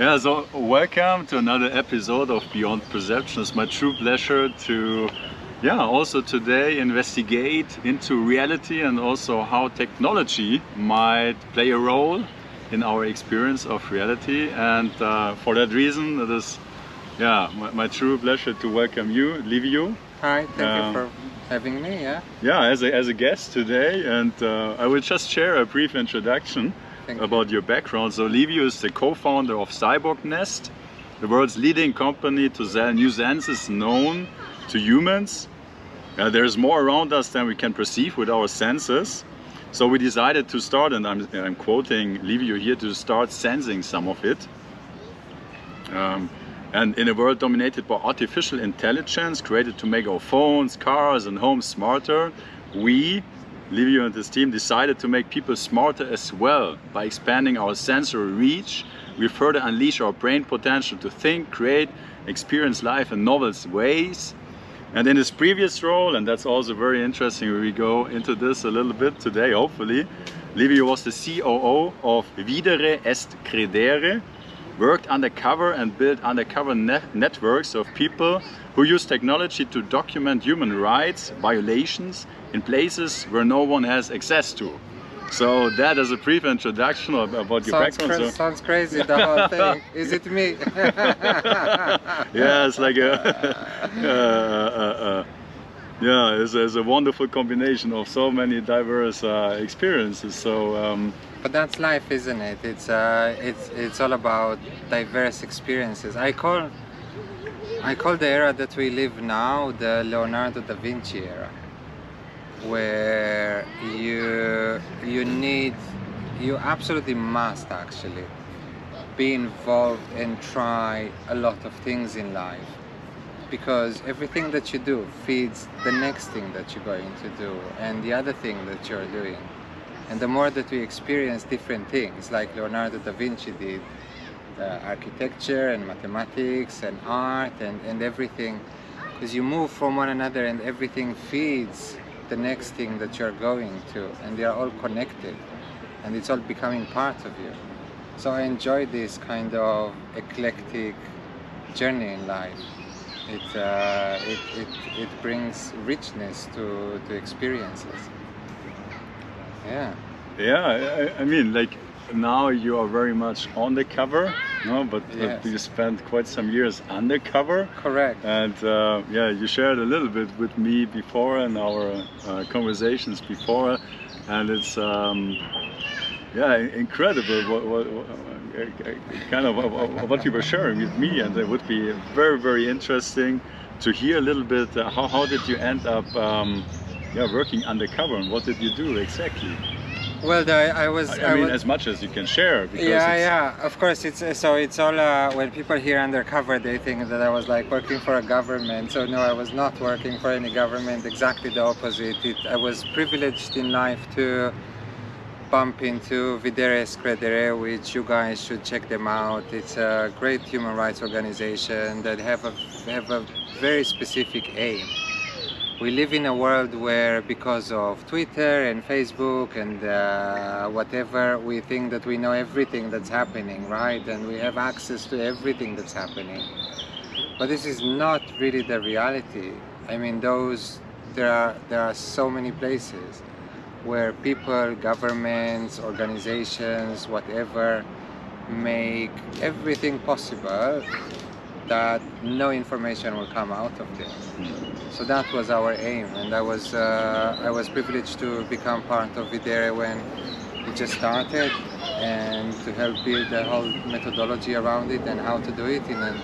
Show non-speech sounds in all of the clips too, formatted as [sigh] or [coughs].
Yeah, so welcome to another episode of Beyond Perception. It's my true pleasure to, yeah, also today investigate into reality and also how technology might play a role in our experience of reality. And uh, for that reason, it is, yeah, my, my, true pleasure to welcome you, Liviu. Hi, thank um, you for having me. Yeah. Yeah, as a, as a guest today, and uh, I will just share a brief introduction. About you. your background. So Liviu is the co-founder of Cyborg Nest, the world's leading company to sell new senses known to humans. Uh, there's more around us than we can perceive with our senses. So we decided to start, and I'm, I'm quoting Liviu here, to start sensing some of it. Um, and in a world dominated by artificial intelligence created to make our phones, cars and homes smarter, we Liviu and his team decided to make people smarter as well. By expanding our sensory reach, we further unleash our brain potential to think, create, experience life in novel ways. And in his previous role, and that's also very interesting, we go into this a little bit today, hopefully, Liviu was the COO of Videre Est Credere, worked undercover and built undercover networks of people who use technology to document human rights violations in places where no one has access to. So that is a brief introduction about your sounds background. Cra so. Sounds crazy, the whole [laughs] thing. Is it me? [laughs] yeah, it's like a, [laughs] uh, uh, uh, yeah, it's, it's, a wonderful combination of so many diverse uh, experiences. So. Um, but that's life, isn't it? It's uh, it's it's all about diverse experiences. I call I call the era that we live now the Leonardo da Vinci era where you you need you absolutely must actually be involved and try a lot of things in life because everything that you do feeds the next thing that you're going to do and the other thing that you're doing and the more that we experience different things like Leonardo da Vinci did architecture and mathematics and art and, and everything, because you move from one another and everything feeds the next thing that you're going to and they are all connected and it's all becoming part of you. So I enjoy this kind of eclectic journey in life. It, uh, it, it, it brings richness to, to experiences yeah yeah I, I mean like now you are very much on the cover, no? But, yes. you spent quite some years undercover. Correct. And uh, yeah, you shared a little bit with me before and our uh, conversations before, and it's um, yeah incredible what, what, what kind of what you were sharing with me, and it would be very very interesting to hear a little bit uh, how how did you end up um, yeah working undercover and what did you do exactly? Well, the, I was. I, I mean, was, as much as you can share. yeah, yeah. Of course, it's so. It's all uh, when people hear undercover, they think that I was like working for a government. So no, I was not working for any government. Exactly the opposite. It, I was privileged in life to bump into Videre Credere, which you guys should check them out. It's a great human rights organization that have a have a very specific aim we live in a world where because of Twitter and Facebook and uh, whatever we think that we know everything that's happening right? And we have access to everything that's happening. But this is not really the reality. I mean those there are there are so many places where people governments organizations whatever make everything possible that no information will come out of this. So that was our aim, and I was uh, I was privileged to become part of Videre when it just started, and to help build the whole methodology around it and how to do it in an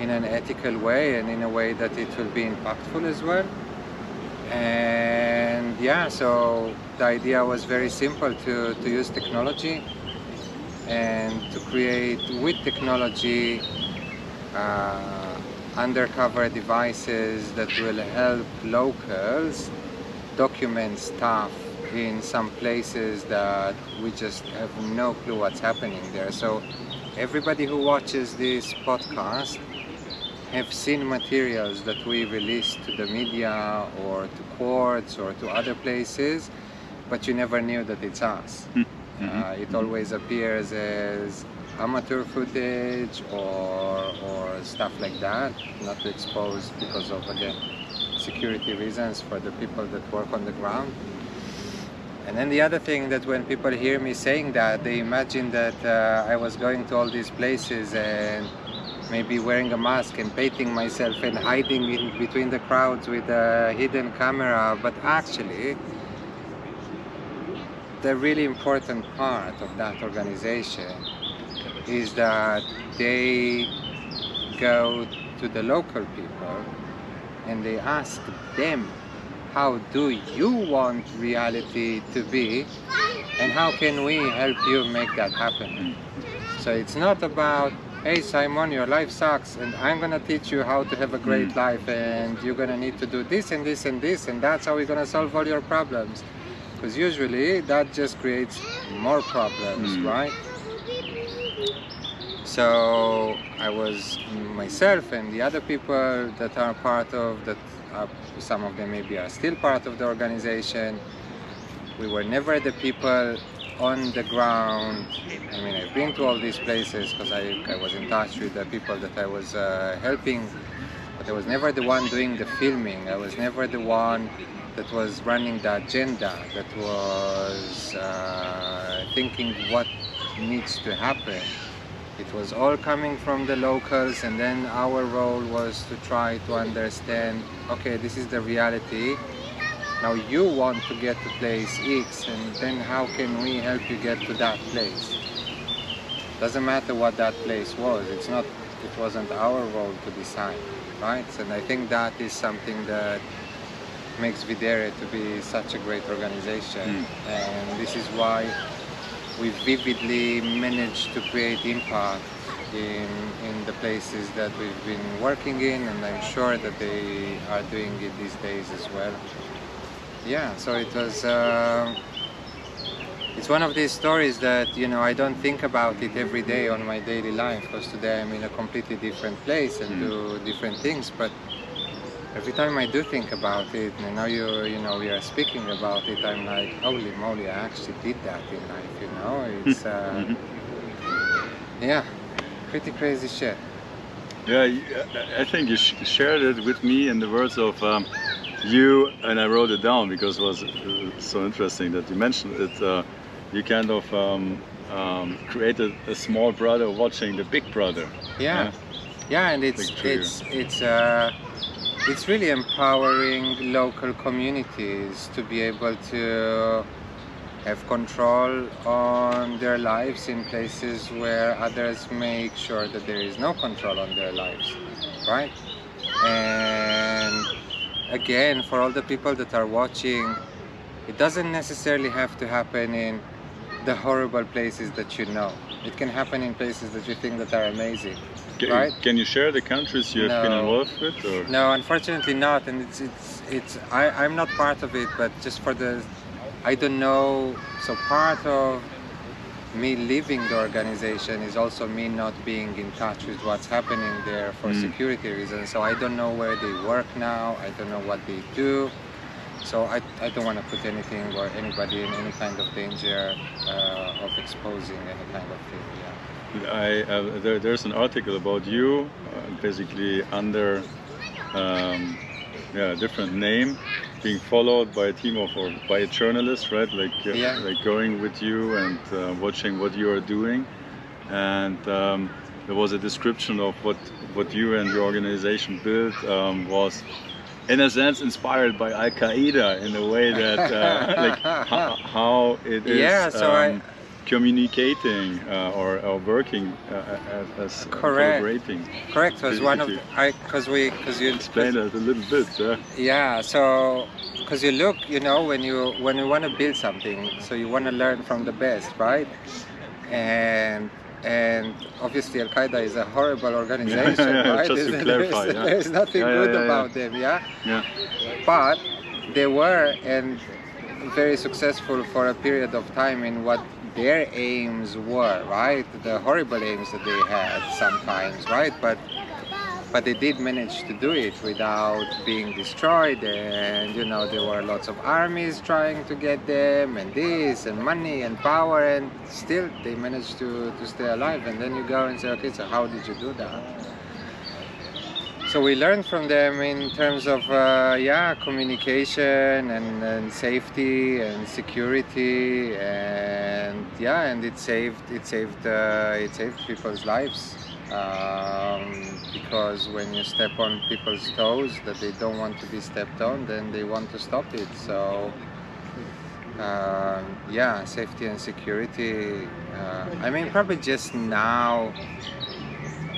in an ethical way and in a way that it will be impactful as well. And yeah, so the idea was very simple to, to use technology and to create with technology undercover devices that will help locals document stuff in some places that we just have no clue what's happening there. So everybody who watches this podcast have seen materials that we released to the media or to courts or to other places, but you never knew that it's us. Mm -hmm. uh, it always appears as amateur footage or or stuff like that, not to expose because of again security reasons for the people that work on the ground. And then the other thing that when people hear me saying that, they imagine that uh, I was going to all these places and maybe wearing a mask and painting myself and hiding in between the crowds with a hidden camera. But actually, the really important part of that organization is that they go to the local people and they ask them how do you want reality to be and how can we help you make that happen so it's not about hey simon your life sucks and i'm gonna teach you how to have a great Mm. life and you're gonna need to do this and this and this and that's how we're gonna solve all your problems because usually that just creates more problems Mm. right so I was myself and the other people that are part of that uh, some of them maybe are still part of the organization. We were never the people on the ground. I mean I've been to all these places because I, I was in touch with the people that I was uh, helping but I was never the one doing the filming. I was never the one that was running the agenda that was uh, thinking what needs to happen it was all coming from the locals and then our role was to try to understand okay this is the reality. Now you want to get to place X and then how can we help you get to that place? Doesn't matter what that place was it's not it wasn't our role to decide right? And I think that is something that makes Videre to be such a great organization. Hmm. And this is why we vividly managed to create impact in, in the places that we've been working in and I'm sure that they are doing it these days as well. Yeah, so it was, uh, it's one of these stories that, you know, I don't think about it every day on my daily life because today I'm in a completely different place and Mm. do different things, but every time I do think about it, and now you you know we are speaking about it, I'm like, holy moly, I actually did that in life. You know, it's uh, Mhm. yeah, pretty crazy shit. Yeah, I- think you shared it with me in the words of um, you, and I wrote it down because it was uh, so interesting that you mentioned it. Uh, you kind of um, um, created a small brother watching the big brother. Yeah, yeah, and it's it's it's uh, it's really empowering local communities to be able to have control on their lives in places where others make sure that there is no control on their lives, right? And again, for all the people that are watching, it doesn't necessarily have to happen in the horrible places that you know. It can happen in places that you think that are amazing. Ca- Right. Can you share the countries you have been involved with? Or? No, unfortunately not, and it's it's it's I I'm not part of it, but just for the I don't know. So part of me leaving the organization is also me not being in touch with what's happening there for Mm. security reasons. So I don't know where they work now. I don't know what they do. So I, I don't want to put anything or anybody in any kind of danger uh, of exposing any kind of thing. Yeah. I, uh, there, there's an article about you, uh, basically under um, yeah, a different name, being followed by a team of or by a journalist, right? Like uh, Yeah. like going with you and uh, watching what you are doing, and um, there was a description of what what you and your organization built um, was. In a sense, inspired by Al Qaeda in a way that, uh, [laughs] like, how, how it is Yeah, so I- um, communicating uh, or, or working uh, as, as Correct. collaborating. Correct. Was one of because we because you Explain that a little bit. Yeah. Yeah, so because you look, you know, when you when you want to build something, so you want to learn from the best, right? And and obviously Al Qaeda is a horrible organization, yeah, [laughs] right? just to There's- clarify, there's, [laughs] yeah. there's nothing Yeah, yeah, good yeah, yeah. about them, yeah. Yeah. But they were and very successful for a period of time in what their aims were, right? The horrible aims that they had sometimes, right? But but they did manage to do it without being destroyed and you know there were lots of armies trying to get them and this and money and power and still they managed to, to stay alive and then you go and say okay so how did you do that so we learned from them in terms of uh, yeah communication and, and, safety and security and yeah and it saved it saved uh, it saved people's lives. Um, because when you step on people's toes that they don't want to be stepped on then they want to stop it. So uh, yeah safety and security uh, I mean probably just now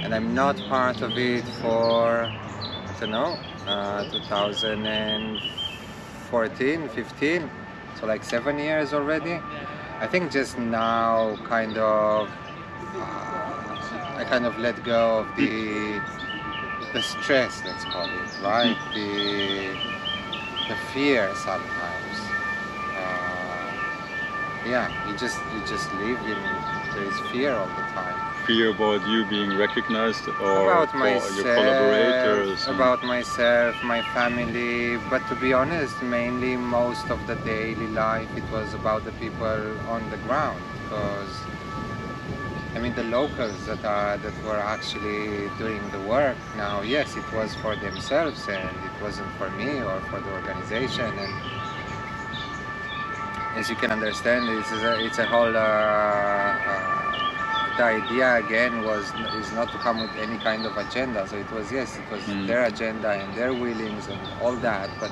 and I'm not part of it for I don't know uh, 2014 15 so like seven years already I think just now kind of I kind of let go of the the stress, let's call it, right? The the fear sometimes. Uh, yeah, you just you just live in there is fear all the time. Fear about you being recognized or about myself, your collaborators? About myself, my family, but to be honest, mainly most of the daily life it was about the people on the ground because I mean the locals that are that were actually doing the work now yes it was for themselves and it wasn't for me or for the organization and as you can understand it's a, it's a whole uh, uh, the idea again was is not to come with any kind of agenda so it was yes it was mm. their agenda and their willings and all that but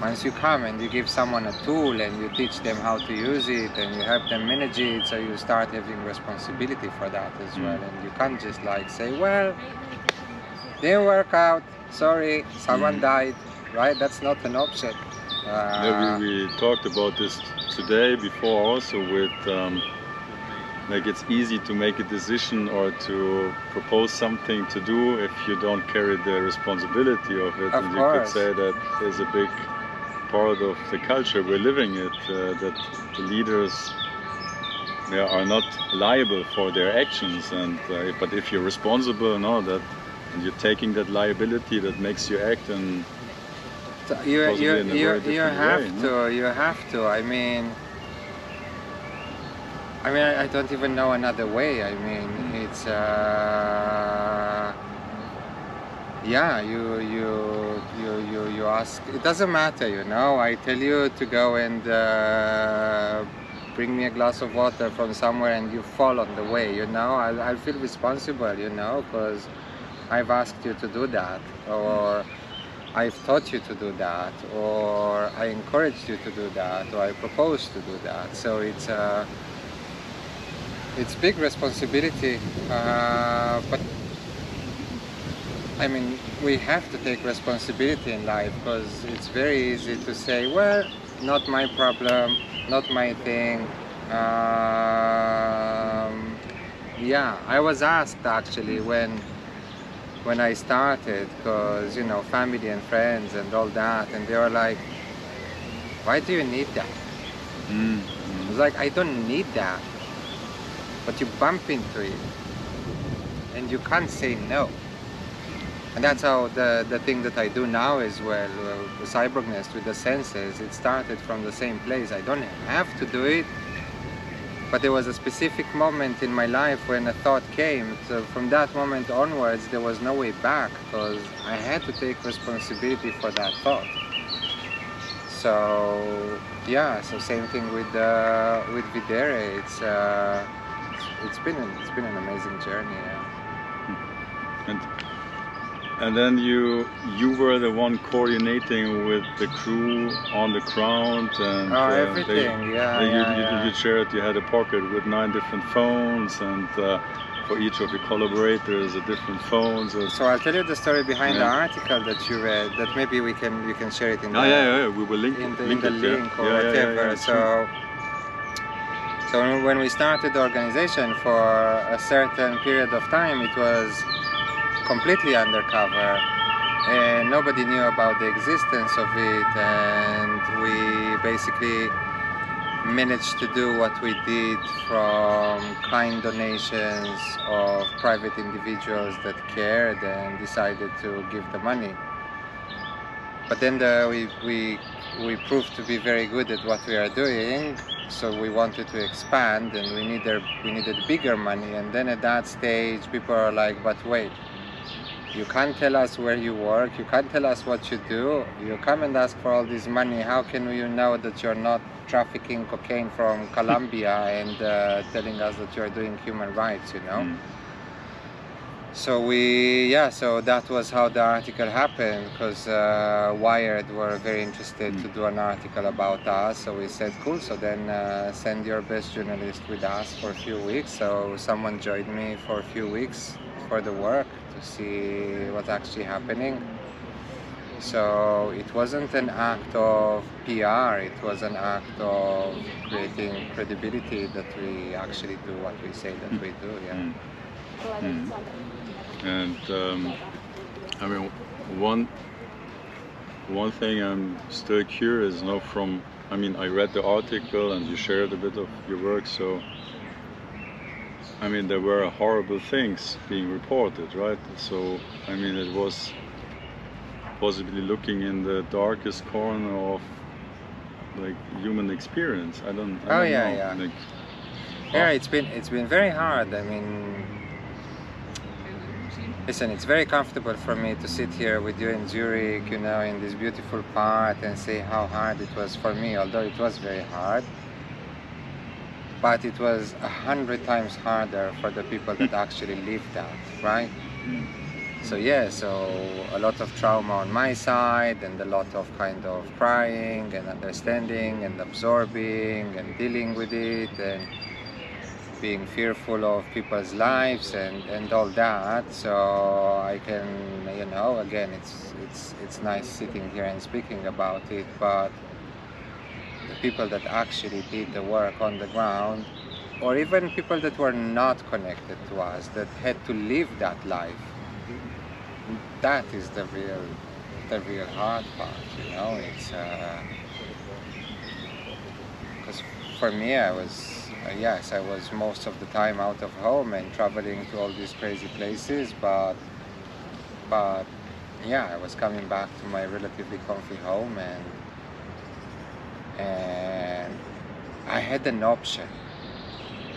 once you come and you give someone a tool and you teach them how to use it and you help them manage it, so you start having responsibility for that as mm. well. And you can't just like say, well, didn't work out, sorry, someone mm. died, right? That's not an option. Uh, yeah, we, we, talked about this today before also with um, like it's easy to make a decision or to propose something to do if you don't carry the responsibility of it. Of and course. you could say that is a big part of the culture we're living it, uh, that the leaders they are not liable for their actions. And uh, but if you're responsible, no, that and you're taking that liability, that makes you act and you you you, you have way, to no? you have to. I mean. I mean, I, I don't even know another way. I mean, it's uh, yeah you you you you you ask. It doesn't matter you know. I tell you to go and uh, bring me a glass of water from somewhere and you fall on the way you know. I'll, I'll feel responsible you know because i've asked you to do that or i've taught you to do that or i encouraged you to do that or i proposed to do that. So it's uh, it's big responsibility uh, but I mean, we have to take responsibility in life because it's very easy to say, well, not my problem, not my thing. Um, yeah, I was asked actually when when I started because, you know, family and friends and all that, and they were like, why do you need that? Mm -hmm. I was like, I don't need that. But you bump into it and you can't say no. And that's how the, the thing that I do now as well, the Cyborg Nest with the senses, it started from the same place. I don't have to do it, but there was a specific moment in my life when a thought came. So from that moment onwards, there was no way back because I had to take responsibility for that thought. So yeah, so same thing with uh, with Videre. It's, uh, it's it's been an, it's been an amazing journey. Yeah. And and then you you were the one coordinating with the crew on the ground and oh, uh, everything, they, yeah, they, yeah, you, yeah. you, shared you had a pocket with nine different phones and uh, for each of your collaborators a different phone so, so I'll tell you the story behind yeah. the article that you read that maybe we can you can share it in oh, the, yeah, yeah, we will link, in the, link in the it, link or whatever so so when we started the organization for a certain period of time it was completely undercover and nobody knew about the existence of it and we basically managed to do what we did from kind donations of private individuals that cared and decided to give the money. But then the, we, we, we proved to be very good at what we are doing, so we wanted to expand and we needed, we needed bigger money. And then at that stage, people are like, but wait, you can't tell us where you work, you can't tell us what you do, you come and ask for all this money, how can you know that you're not trafficking cocaine from Colombia and uh, telling us that you're doing human rights, you know? Mm. So we, yeah, so that was how the article happened because uh, Wired were very interested mm. to do an article about us. So we said, cool, so then uh, send your best journalist with us for a few weeks. So someone joined me for a few weeks for the work to see what's actually happening. So it wasn't an act of PR, it was an act of creating credibility that we actually do what we say that we do, yeah. Mm. Mm. And um, I mean, one one thing I'm still curious now from. I mean, I read the article and you shared a bit of your work, so. I mean, there were horrible things being reported, right? So, I mean, it was possibly looking in the darkest corner of like human experience. I don't. I oh don't yeah, know. yeah. Like, yeah, it's been it's been very hard. I mean, Listen, it's very comfortable for me to sit here with you in Zurich, you know, in this beautiful part and say how hard it was for me, although it was very hard. But it was a hundred times harder for the people that actually lived that, right? Mm. So yeah, so a lot of trauma on my side and a lot of kind of crying and understanding and absorbing and dealing with it and being fearful of people's lives and, and all that. So I can, you know, again, it's, it's, it's nice sitting here and speaking about it, but the people that actually did the work on the ground, or even people that were not connected to us, that had to live that life, that is the real, the real hard part, you know, it's, because uh, for me, I was yes, I was most of the time out of home and traveling to all these crazy places, but but yeah, I was coming back to my relatively comfy home and and I had an option.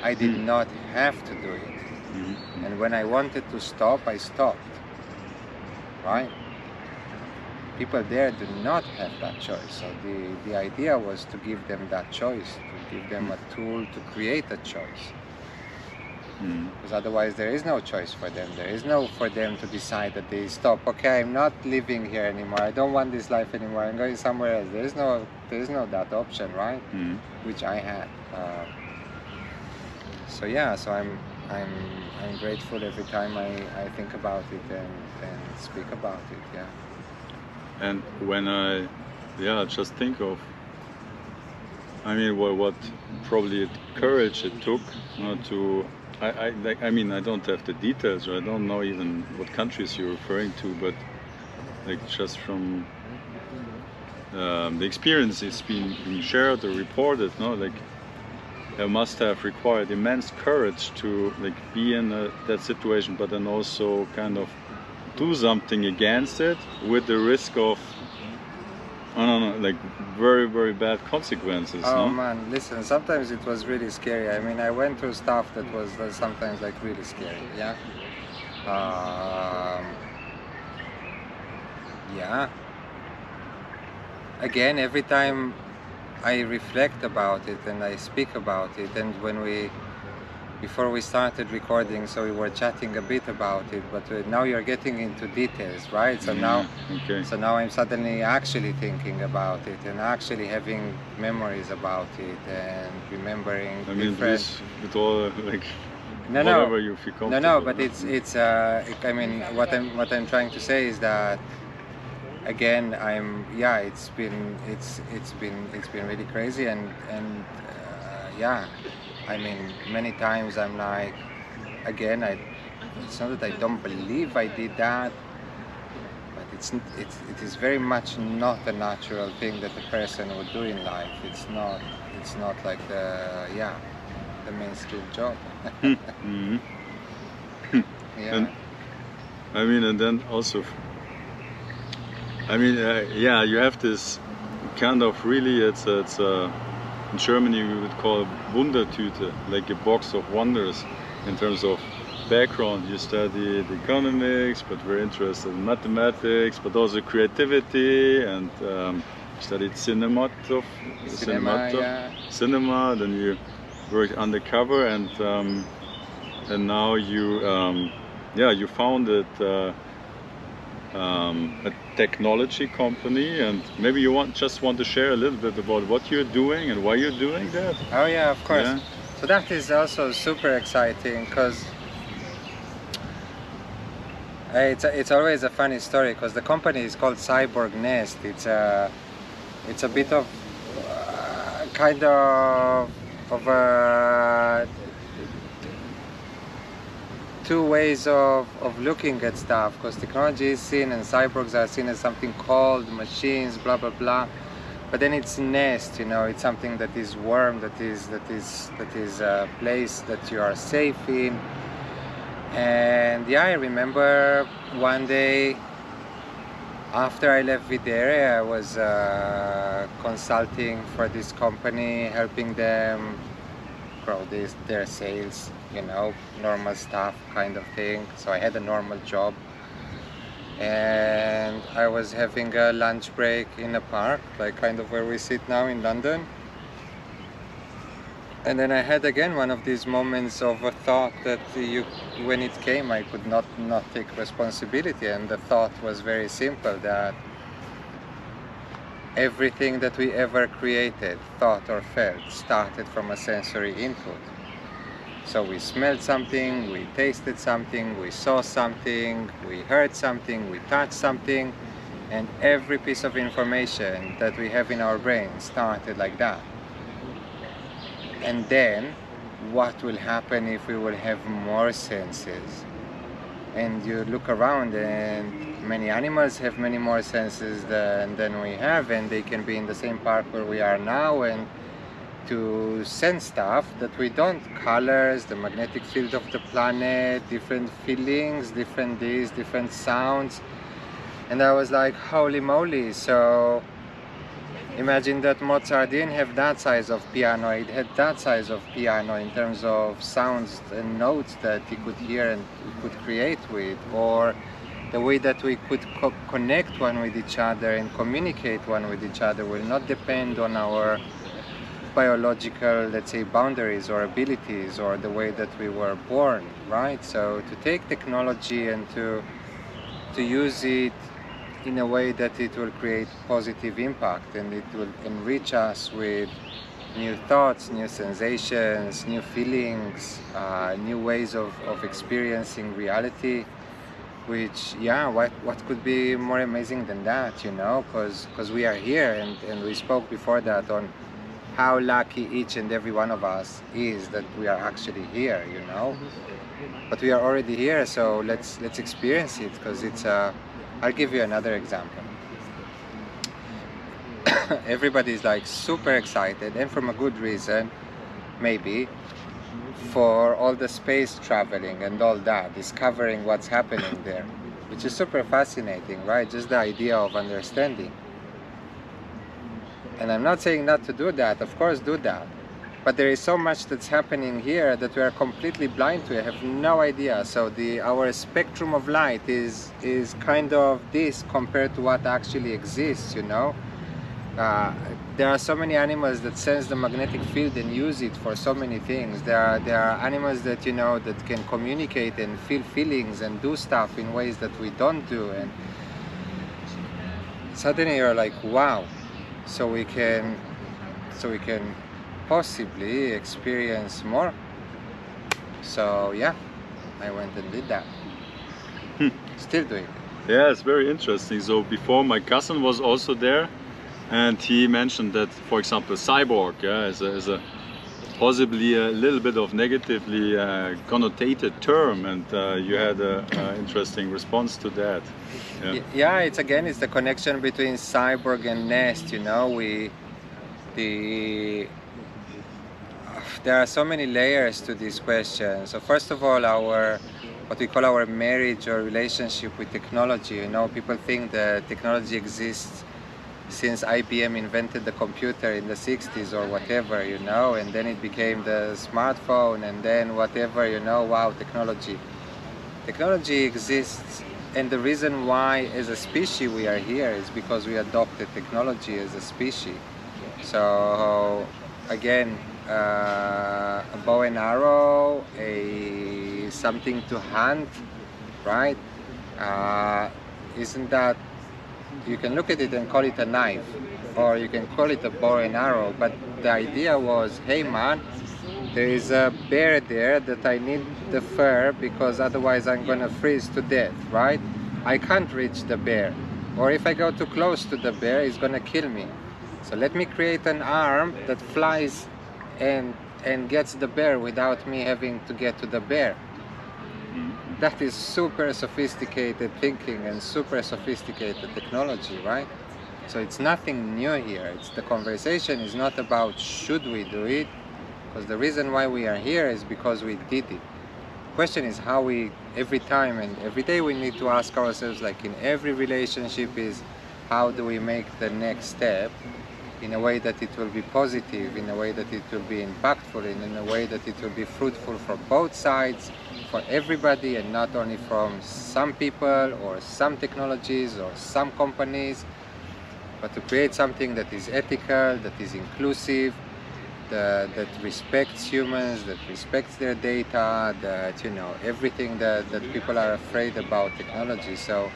I did mm. not have to do it. Mm -hmm. And when I wanted to stop, I stopped. Right? People there do not have that choice. So the, the idea was to give them that choice, to give them a tool to create a choice. Mm. Because otherwise there is no choice for them. There is no for them to decide that they stop. Okay, I'm not living here anymore. I don't want this life anymore. I'm going somewhere else. There is no, there is no that option, right? Mm. Which I had. Uh, so yeah, so I'm, I'm, I'm grateful every time I, I think about it and, and speak about it. Yeah. And when I, yeah, just think of I mean, what, what probably courage it took not to. I, I, like, I mean, I don't have the details, or I don't know even what countries you're referring to, but like just from um, the experience it's been, been shared or reported, no, like it must have required immense courage to like be in a, that situation, but then also kind of do something against it with the risk of Oh no, no, like very, very bad consequences. Oh no? man, listen, sometimes it was really scary. I mean, I went through stuff that was uh, sometimes like really scary, yeah? Um, yeah. Again, every time I reflect about it and I speak about it, and when we before we started recording so we were chatting a bit about it but uh, now you're getting into details right so now mm, okay. so now i'm suddenly actually thinking about it and actually having memories about it and remembering i mean this with all like no, whatever no. you feel comfortable no no but it's it's uh i mean what i'm what i'm trying to say is that again i'm yeah it's been it's it's been it's been really crazy and and uh, yeah I mean, many times I'm like, again, I, it's not that I don't believe I did that, but it's it, it is very much not a natural thing that a person would do in life. It's not it's not like the yeah the mainstream job. mm-hmm. [laughs] [laughs] yeah. And, I mean, and then also, I mean, uh, yeah, you have this kind of really, it's it's a, in Germany we would call Wundertüte, like a box of wonders in terms of background. You studied economics, but we're interested in mathematics, but also creativity, and um, studied cinematograph, Cinema, yeah. cinema. Then you worked undercover, and um, and now you, um, yeah, you founded. Uh, um, a technology company and maybe you want just want to share a little bit about what you're doing and why you're doing that Oh yeah, of course. Yeah. So that is also super exciting because it's a, it's always a funny story because the company is called Cyborg Nest. It's a it's a bit of uh, kind of of a two ways of, of looking at stuff because technology is seen and cyborgs are seen as something called machines blah blah blah. But then it's nest you know it's something that is warm that is that is that is a place that you are safe in. And yeah i remember one day after i left videre i was uh, consulting for this company helping them grow this, their sales you know normal stuff kind of thing. So i had a normal job. And I was having a lunch break in a park, like kind of where we sit now in London. And then I had again one of these moments of a thought that you, when it came, I could not not take responsibility, and the thought was very simple that everything that we ever created, thought or felt, started from a sensory input. So we smelled something, we tasted something, we saw something, we heard something, we touched something, and every piece of information that we have in our brain started like that. And then, what will happen if we will have more senses? And you look around and many animals have many more senses than, than we have and they can be in the same park where we are now. And to sense stuff that we don't colors the magnetic field of the planet different feelings different this different sounds. And I was like holy moly. So imagine that Mozart didn't have that size of piano. It had that size of piano in terms of sounds and notes that he could hear and could create with. Or the way that we could co connect one with each other and communicate one with each other will not depend on our biological, let's say, boundaries or abilities or the way that we were born, right? So to take technology and to to use it in a way that it will create positive impact and it will enrich us with new thoughts, new sensations, new feelings, uh, new ways of, of experiencing reality which yeah what what could be more amazing than that you know because because we are here and and we spoke before that on how lucky each and every one of us is that we are actually here you know. But we are already here so let's let's experience it because it's uh i'll give you another example. [coughs] Everybody's like super excited and from a good reason maybe for all the space traveling and all that discovering what's happening there which is super fascinating right just the idea of understanding and I'm not saying not to do that, of course do that. But there is so much that's happening here that we are completely blind to. I have no idea. So the our spectrum of light is is kind of this compared to what actually exists, you know. Uh, there are so many animals that sense the magnetic field and use it for so many things. There are there are animals that you know that can communicate and feel feelings and do stuff in ways that we don't do. And suddenly you're like, wow, so we can so we can possibly experience more so yeah I went and did that Hmm. still doing it Yeah, it's very interesting. So before my cousin was also there, and he mentioned that, for example, Cyborg, yeah, is a, is a possibly a little bit of negatively uh, connotated term and uh, you had an interesting response to that yeah. yeah. it's again it's the connection between cyborg and nest you know we the there are so many layers to this question so first of all our what we call our marriage or relationship with technology you know people think that technology exists since IBM invented the computer in the 60s or whatever, you know, and then it became the smartphone and then whatever, you know, wow, technology. Technology exists and the reason why as a species we are here is because we adopted technology as a species. So again, uh, a bow and arrow, a something to hunt, right? Uh, isn't that you can look at it and call it a knife or you can call it a bow and arrow but the idea was hey man there is a bear there that I need the fur because otherwise I'm gonna freeze to death right? I can't reach the bear or if I go too close to the bear it's gonna kill me. So let me create an arm that flies and and gets the bear without me having to get to the bear mm-hmm. That is super sophisticated thinking and super sophisticated technology, right? So it's nothing new here. It's the conversation is not about should we do it, because the reason why we are here is because we did it. Question is how we every time and every day we need to ask ourselves like in every relationship is how do we make the next step in a way that it will be positive, in a way that it will be impactful, and in a way that it will be fruitful for both sides, for everybody, and not only from some people or some technologies or some companies, but to create something that is ethical, that is inclusive, that, that respects humans, that respects their data, that, you know, everything that, that people are afraid about technology. So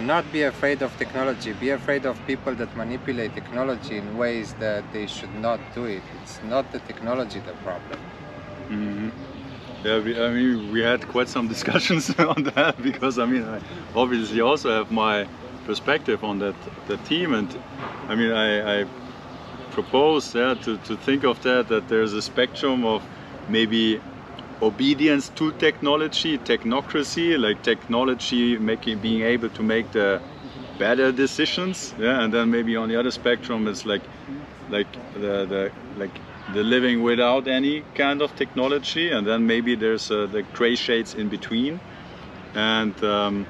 not be afraid of technology, be afraid of people that manipulate technology in ways that they should not do it. It's not the technology the problem. Mm -hmm. Yeah, we, I mean, we had quite some [laughs] discussions [laughs] on that because I mean, I obviously also have my perspective on that the team, and I mean, I, I propose yeah, to, to think of that that there's a spectrum of maybe obedience to technology, technocracy, like technology making being able to make the better decisions. Yeah, and then maybe on the other spectrum it's like like the, the like the living without any kind of technology, and then maybe there's uh, the gray shades in between, and um,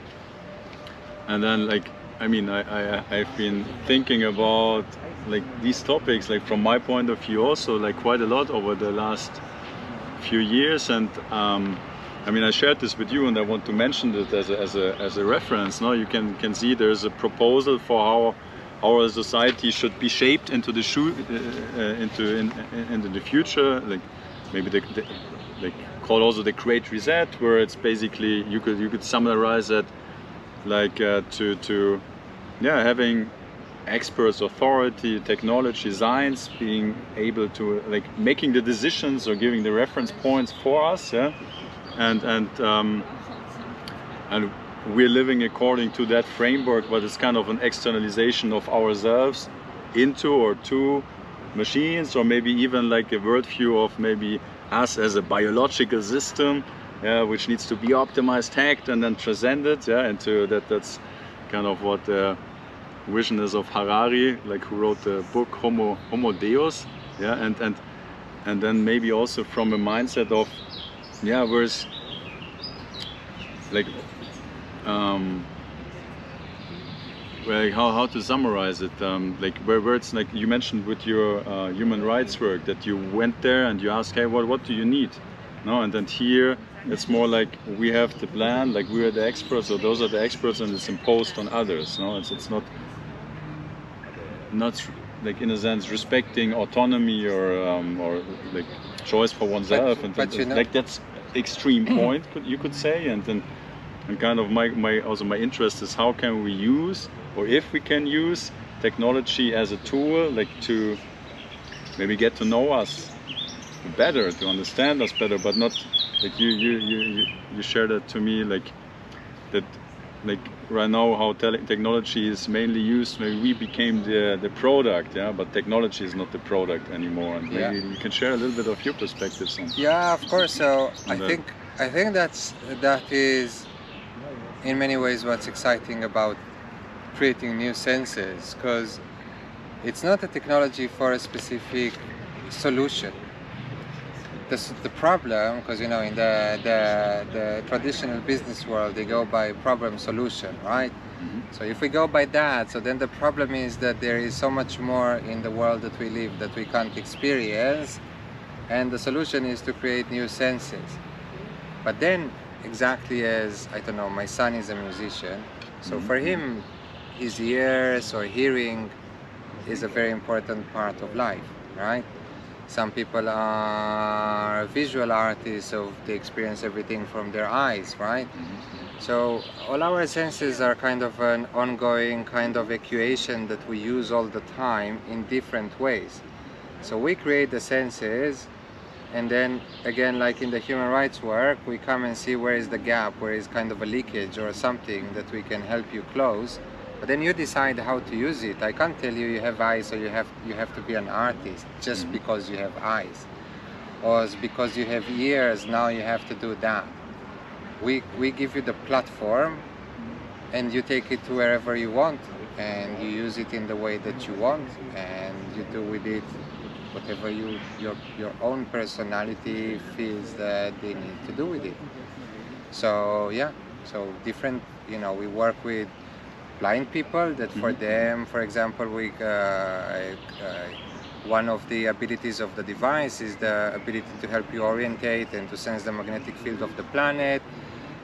and then like I mean I, I I've been thinking about like these topics like from my point of view also like quite a lot over the last few years and um, I mean I shared this with you and I want to mention it as a, as a, as a reference Now you can can see there's a proposal for how our society should be shaped into the shoe uh, uh, into in, into the future like maybe the, the like called also the great reset where it's basically you could you could summarize it like uh, to to yeah having experts, authority, technology, science being able to like making the decisions or giving the reference points for us, yeah, and and um, and we're living according to that framework, but it's kind of an externalization of ourselves into or to machines, or maybe even like a worldview of maybe us as a biological system, yeah, which needs to be optimized, hacked, and then transcended, yeah, into that. That's kind of what. Uh, vision is of Harari, like who wrote the book Homo, Homo Deus, yeah, and and and then maybe also from a mindset of, yeah, where's like, um, well, how, how to summarize it, um, like where, where it's like you mentioned with your uh, human rights work that you went there and you asked, hey, what, what do you need? No, and then here it's more like we have the plan, like we are the experts, or those are the experts, and it's imposed on others. No, it's, it's not not like in a sense respecting autonomy or um, or like choice for oneself but, and, but like that's extreme [clears throat] point you could say and then and kind of my, my also my interest is how can we use or if we can use technology as a tool like to maybe get to know us better to understand us better but not like you you you you, you shared that to me like that like right now how technology is mainly used maybe we became the the product yeah but technology is not the product anymore and maybe yeah. you can share a little bit of your perspectives on yeah of course so i that. think i think that's that is in many ways what's exciting about creating new senses because it's not a technology for a specific solution the, the problem, because you know in the, the, the traditional business world they go by problem solution, right? Mm-hmm. So if we go by that, so then the problem is that there is so much more in the world that we live that we can't experience, and the solution is to create new senses. But then, exactly as I don't know, my son is a musician, so mm-hmm. for him, his ears or hearing is a very important part of life, right? Some people are visual artists, so they experience everything from their eyes, right? Mm-hmm. So all our senses are kind of an ongoing kind of equation that we use all the time in different ways. So we create the senses and then again like in the human rights work we come and see where is the gap where is kind of a leakage or something that we can help you close but then you decide how to use it. I can't tell you you have eyes or you have you have to be an artist just mm-hmm. because you have eyes. Or because you have ears, now you have to do that. We we give you the platform and you take it to wherever you want and you use it in the way that you want and you do with it whatever you your your own personality feels that they need to do with it. So yeah, so different you know, we work with blind people that for mm -hmm. them for example we uh, uh, one of the abilities of the device is the ability to help you orientate and to sense the magnetic field of the planet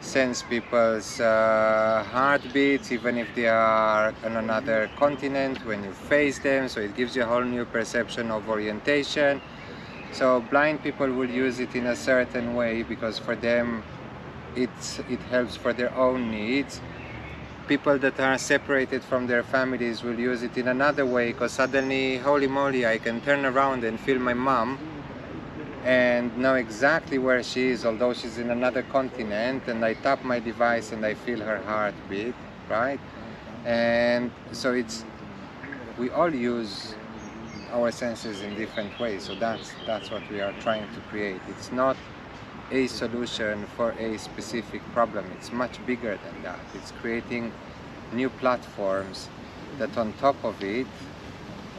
sense people's uh, heartbeats even if they are on another continent when you face them. So it gives you a whole new perception of orientation. So blind people will use it in a certain way because for them it's it helps for their own needs people that are separated from their families will use it in another way because suddenly, holy moly, I can turn around and feel my mom and know exactly where she is, although she's in another continent, and I tap my device and I feel her heartbeat, right? And so it's, we all use our senses in different ways, so that's, that's what we are trying to create. It's not a solution for a specific problem. It's much bigger than that. It's creating new platforms that on top of it,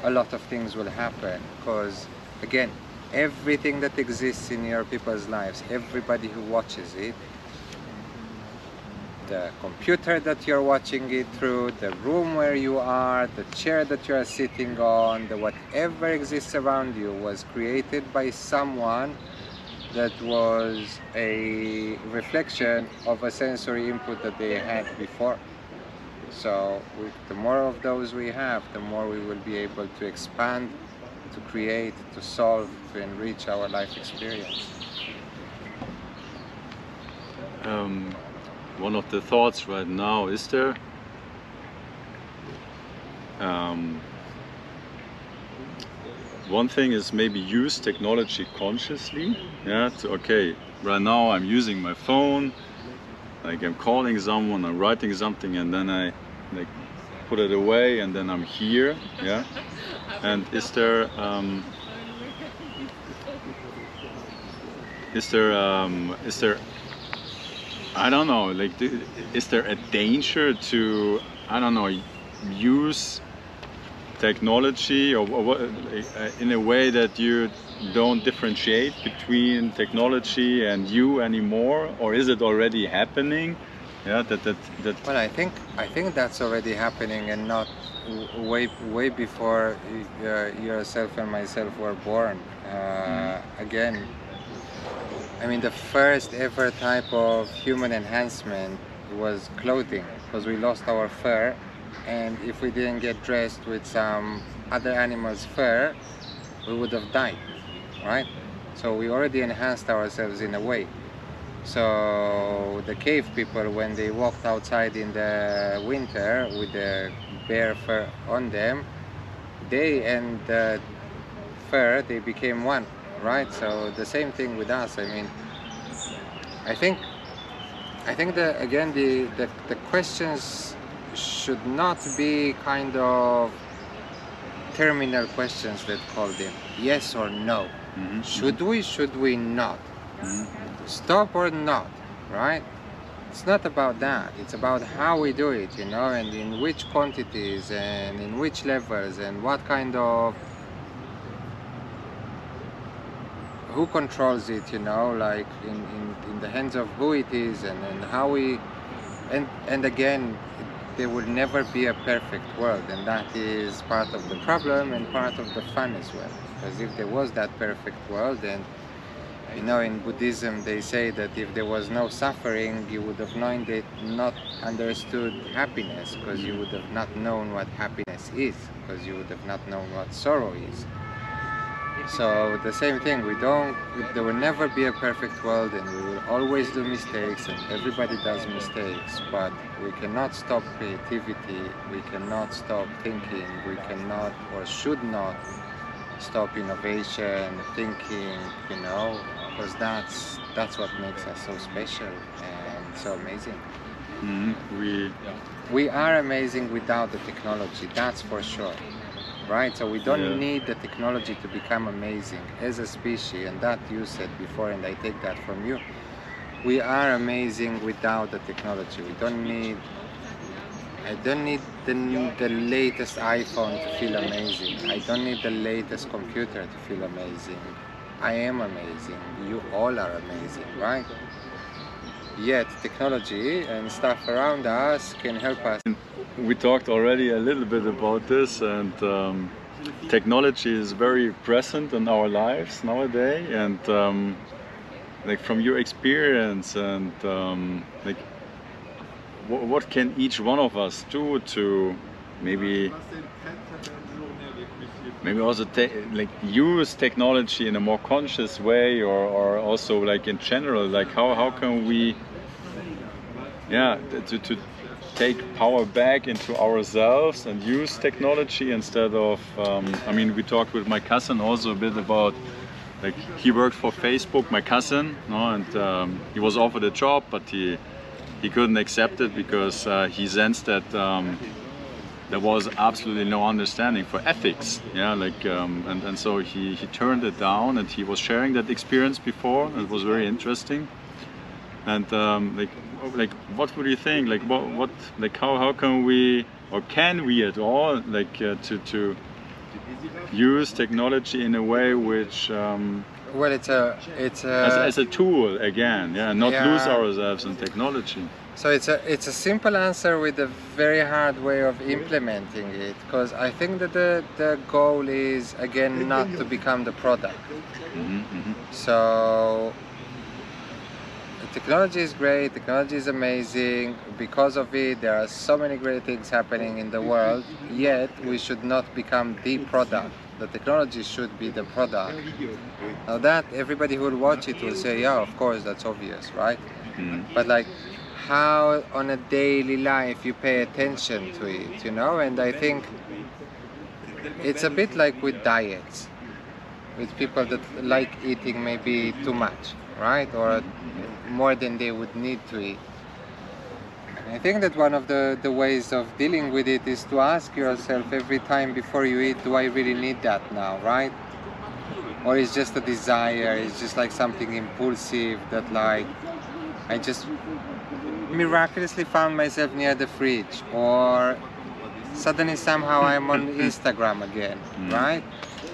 a lot of things will happen because again, everything that exists in your people's lives, everybody who watches it, the computer that you're watching it through, the room where you are, the chair that you are sitting on, the whatever exists around you was created by someone that was a reflection of a sensory input that they had before. So we, the more of those we have, the more we will be able to expand, to create, to solve, to enrich our life experience. Um, one of the thoughts right now is there um, one thing is maybe use technology consciously. Yeah, to, okay, right now I'm using my phone, like I'm calling someone, I'm writing something, and then I like put it away, and then I'm here. Yeah, [laughs] and is there um, is there um, is there I don't know like is there a danger to I don't know use technology or, or uh, in a way that you don't differentiate between technology and you anymore or is it already happening? Yeah that that, that well i think i think that's already happening and not way way before uh, yourself and myself were born. Uh, mm. again i mean the first ever type of human enhancement was clothing because we lost our fur and if we didn't get dressed with some other animals fur we would have died right? So we already enhanced ourselves in a way. So the cave people when they walked outside in the winter with the bear fur on them they and the fur they became one right? So the same thing with us i mean i think I think that again the, the, the questions should not be kind of terminal questions let's call them yes or no Mm-hmm. should we should we not Mhm. stop or not right it's not about that it's about how we do it you know and in which quantities and in which levels and what kind of who controls it you know like in, in, in the hands of who it is and, and how we and and again there will never be a perfect world and that is part of the problem and part of the fun as well. Because if there was that perfect world then you know in buddhism they say that if there was no suffering you would have known that not understood happiness because you would have not known what happiness is because you would have not known what sorrow is so the same thing we don't there will never be a perfect world and we will always do mistakes and everybody does mistakes but we cannot stop creativity we cannot stop thinking we cannot or should not stop innovation thinking you know because that's that's what makes us so special and so amazing. Mhm. We we are amazing without the technology that's for sure right? So we don't Yeah. need the technology to become amazing as a species and that you said before and i take that from you. We are amazing without the technology. We don't need i don't need the, the latest iphone to feel amazing. I don't need the latest computer to feel amazing. I am amazing. You all are amazing right? Yet technology and stuff around us can help us we talked already a little bit about this and um, technology is very present in our lives nowadays and um, like from your experience and um, like what, can each one of us do to maybe maybe also te- like use technology in a more conscious way or, or also like in general like how, how can we yeah to, to take power back into ourselves and use technology instead of um, i mean we talked with my cousin also a bit about like he worked for facebook my cousin no and um, he was offered a job but he he couldn't accept it because uh, he sensed that um, there was absolutely no understanding for ethics yeah like um, and, and so he, he turned it down and he was sharing that experience before. It was very interesting. And um, like like what would you think? Like what what like how, how can we or can we at all like uh, to to use technology in a way which um, well it's a it's a as, as a tool again yeah not lose ourselves in technology. So it's a it's a simple answer with a very hard way of implementing it because I think that the the goal is again not to become the product. hmm hmm So technology is great, technology is amazing. Because of it, there are so many great things happening in the world. Yet we should not become the product. The technology should be the product. Now that everybody who will watch it will say, yeah, of course, that's obvious, right? hmm but like how on a daily life you pay attention to it you know and i think it's a bit like with diets with people that like eating maybe too much right or more than they would need to eat i think that one of the, the ways of dealing with it is to ask yourself every time before you eat do i really need that now right or it's just a desire it's just like something impulsive that like I just miraculously found myself near the fridge or suddenly somehow I'm on [laughs] Instagram again, Mm. right?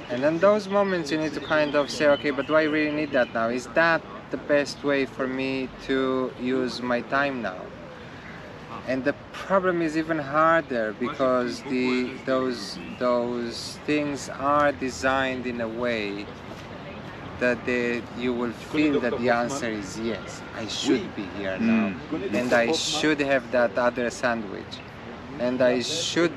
And in those moments you need to kind of say, okay, but do I really need that now? Is that the best way for me to use my time now? And the problem is even harder because the those those things are designed in a way that they, you will feel that the answer is yes, I should be here now, mm. and I should have that other sandwich, and I should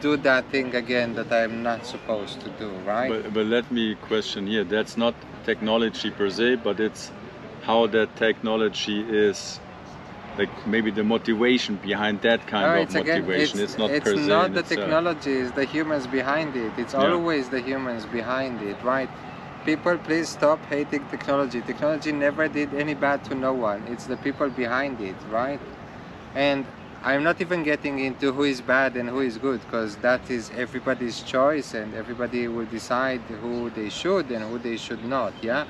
do that thing again that I'm not supposed to do, right? But, but let me question here. That's not technology per se, but it's how that technology is, like maybe the motivation behind that kind No, of it's again, motivation. it's, It's, not it's per se. not in the technology, it's the humans behind it. It's Yeah. always the humans behind it, right? people please stop hating technology technology never did any bad to no one it's the people behind it right and i'm not even getting into who is bad and who is good because that is everybody's choice and everybody will decide who they should and who they should not yeah?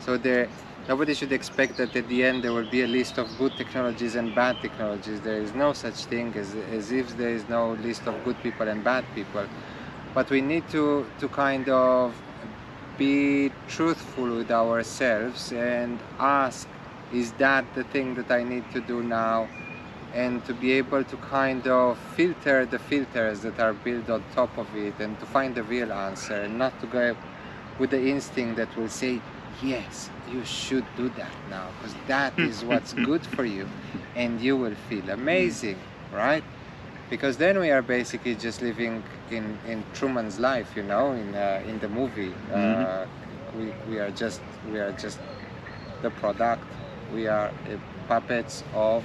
So there nobody should expect that at the end there will be a list of good technologies and bad technologies. There is no such thing as, as if there is no list of good people and bad people. But we need to to kind of be truthful with ourselves and ask is that the thing that I need to do now and to be able to kind of filter the filters that are built on top of it and to find the real answer and not to go with the instinct that will say yes you should do that now because that is [laughs] what's good for you and you will feel amazing right because then we are basically just living in, in Truman's life, you know, in uh, in the movie. Uh, Mm-hmm. we, we are just we are just the product. We are uh, puppets of,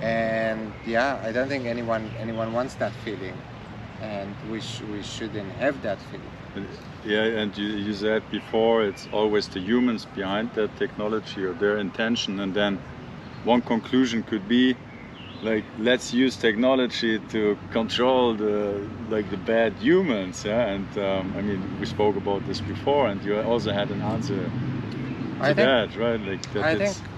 and yeah, I don't think anyone anyone wants that feeling, and we sh- we shouldn't have that feeling. And- Yeah, and you, you said before it's always the humans behind that technology or their intention, and then one conclusion could be like let's use technology to control the like the bad humans. Yeah, and um, I mean we spoke about this before, and you also had an answer to I think that, right? Like that I it's think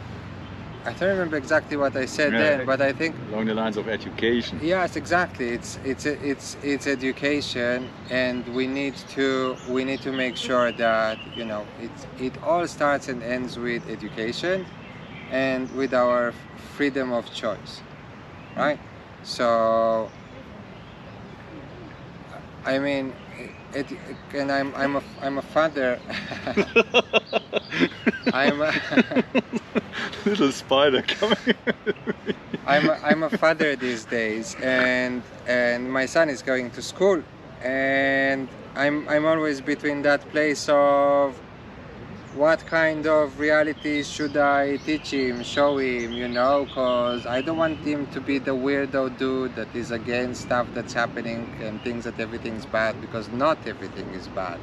I don't remember exactly what I said Yeah, then, but I think along the lines of education. Yes, exactly. It's it's it's it's education, and we need to we need to make sure that you know it it all starts and ends with education, and with our freedom of choice, right? So, I mean, it, and I'm I'm a I'm a father. [laughs] I'm a, [laughs] Little spider coming. I'm a, I'm a father these days, and and my son is going to school, and I'm I'm always between that place of what kind of reality should I teach him, show him, you know, because I don't want him to be the weirdo dude that is against stuff that's happening and thinks that everything's bad because not everything is bad.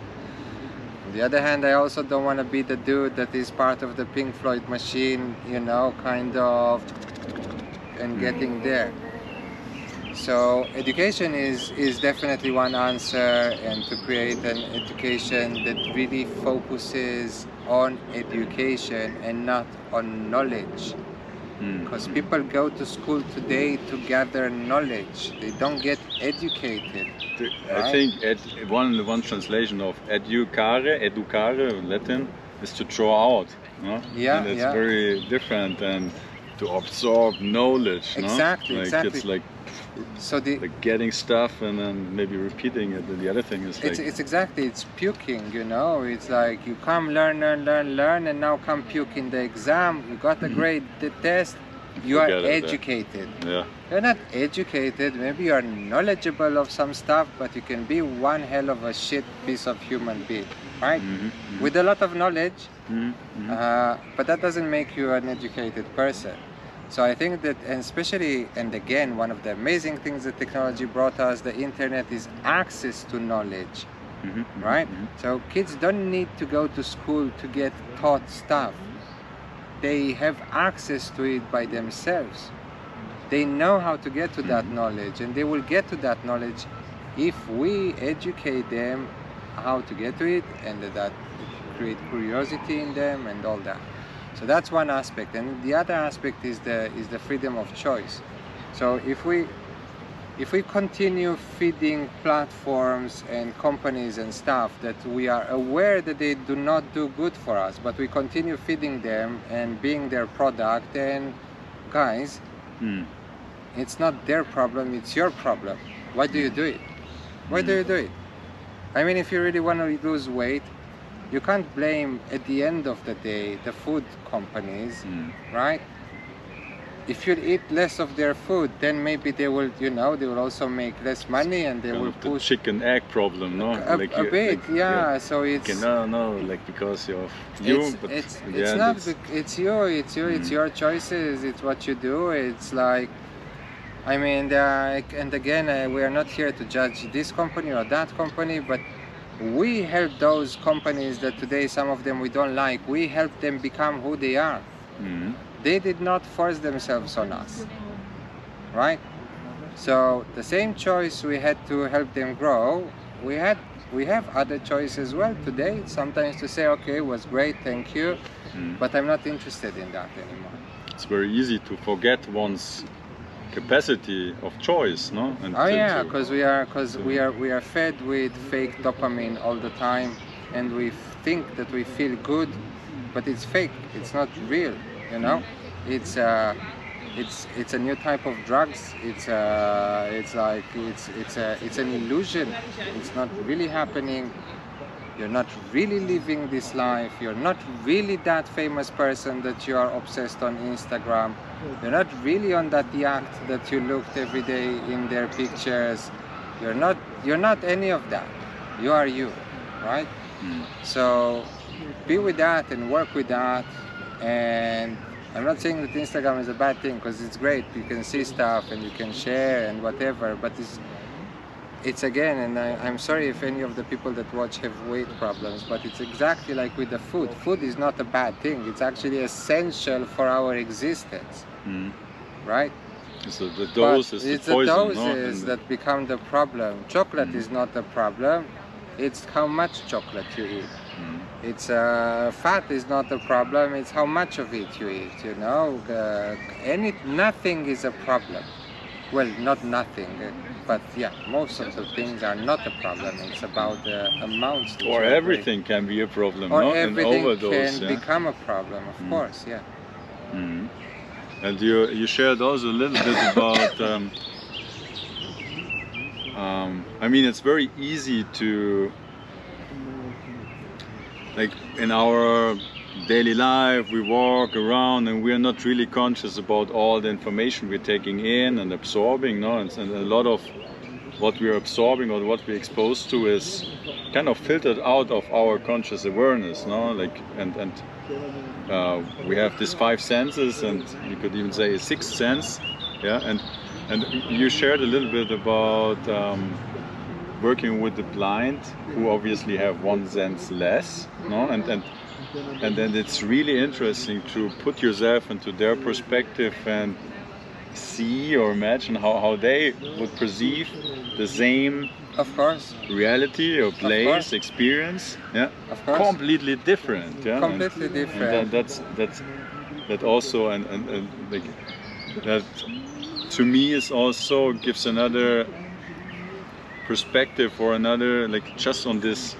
On the other hand, I also don't want to be the dude that is part of the Pink Floyd machine, you know, kind of and getting mm. there. So education is, is definitely one answer and to create an education that really focuses on education and not on knowledge. Mm. Because people go to school today to gather knowledge. They don't get educated. I Right. think ed, one one translation of educare, educare in Latin, is to draw out. No? Yeah, and it's yeah. very different than to absorb knowledge. no? Exactly, like exactly. It's like, So the like getting stuff and then maybe repeating it. And the other thing is like, it's, it's exactly it's puking you know it's like you come learn learn learn learn and now come puke in the exam you got a grade the test you are. It, yeah. educated yeah, you're not educated maybe you're knowledgeable of some stuff but you can be one hell of a shit piece of human being right Mhm, with a lot of knowledge mhm, mhm. uh, but that doesn't make you an educated person. So I think that, and especially, and again, one of the amazing things that technology brought us, the internet, is access to knowledge, Mhm, mhm, right? mhm. So kids don't need to go to school to get taught stuff. They have access to it by themselves. They know how to get to that knowledge, and they will get to that knowledge if we educate them how to get to it, and that create curiosity in them and all that. So that's one aspect, and the other aspect is the is the freedom of choice. So if we if we continue feeding platforms and companies and stuff that we are aware that they do not do good for us, but we continue feeding them and being their product, then guys, Mm. it's not their problem, it's your problem. Why do you do it? Why do you do it? I mean, if you really want to lose weight, you can't blame at the end of the day the food companies, Mm. right? If you eat less of their food, then maybe they will, you know, they will also make less money and they Kind will of the chicken egg problem, no? a, Like a you- bit, like- yeah. So it's Okay, no, no, like because of you, it's but it's, it's not it's- it's you it's you it's Mm. your choices it's what you do it's like i mean are, and again uh, we are not here to judge this company or that company but we help those companies that today some of them we don't like we help them become who they are Mhm. they did not force themselves on us right so the same choice we had to help them grow we had we have other choices as well today sometimes to say okay it was great thank you Mm. but i'm not interested in that anymore It's very easy to forget one's capacity of choice, no? And oh yeah because we are because we are we are fed with fake dopamine all the time and we think that we feel good but it's fake. It's not real you know? It's uh it's it's a new type of drugs. It's uh it's like it's it's a it's an illusion. It's not really happening. You're not really living this life. You're not really that famous person that you are obsessed on instagram you're not really on that yacht that you looked every day in their pictures. You're not you're not any of that. You are you right? Mm. so be with that and work with that. And i'm not saying that instagram is a bad thing because it's great. You can see stuff and you can share and whatever but it's it's again and I, i'm sorry if any of the people that watch have weight problems but it's exactly like with the food. Food is not a bad thing. It's actually essential for our existence Mm. right So the but is the it's the poison, doses no? that become the problem chocolate Mm. is not the problem it's how much chocolate you eat Mm. it's uh, fat is not the problem it's how much of it you eat you know uh, any nothing is a problem well not nothing but yeah most of the things are not a problem it's about the amounts Or everything can be a problem, or no? An everything overdose, can yeah? become a problem of Mm. course yeah Mhm. And you you shared also a little bit about. Um, um, I mean, it's very easy to, like, in our daily life, we walk around and we are not really conscious about all the information we're taking in and absorbing. No, and, and a lot of what we're absorbing or what we're exposed to is kind of filtered out of our conscious awareness. No, like, and and uh, we have these five senses and you could even say a sixth sense yeah and and you shared a little bit about um, working with the blind who obviously have one sense less no and and and then it's really interesting to put yourself into their perspective and see or imagine how, how they would perceive the same of course. Reality or place experience yeah. Of course. Completely different yeah completely and different. that, that's that's that also and, and, and like that to me is also gives another perspective or another like just on this